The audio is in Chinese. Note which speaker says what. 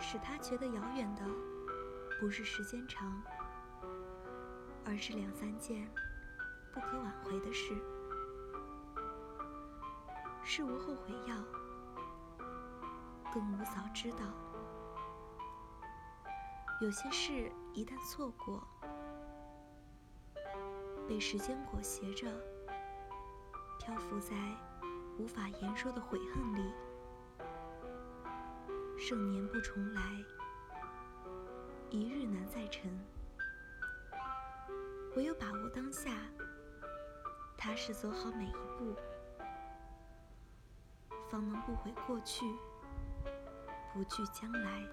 Speaker 1: 使他觉得遥远的，不是时间长，而是两三件不可挽回的事。事无后悔药，更无早知道。有些事一旦错过，被时间裹挟着，漂浮在无法言说的悔恨里。盛年不重来，一日难再晨。唯有把握当下，踏实走好每一步，方能不悔过去，不惧将来。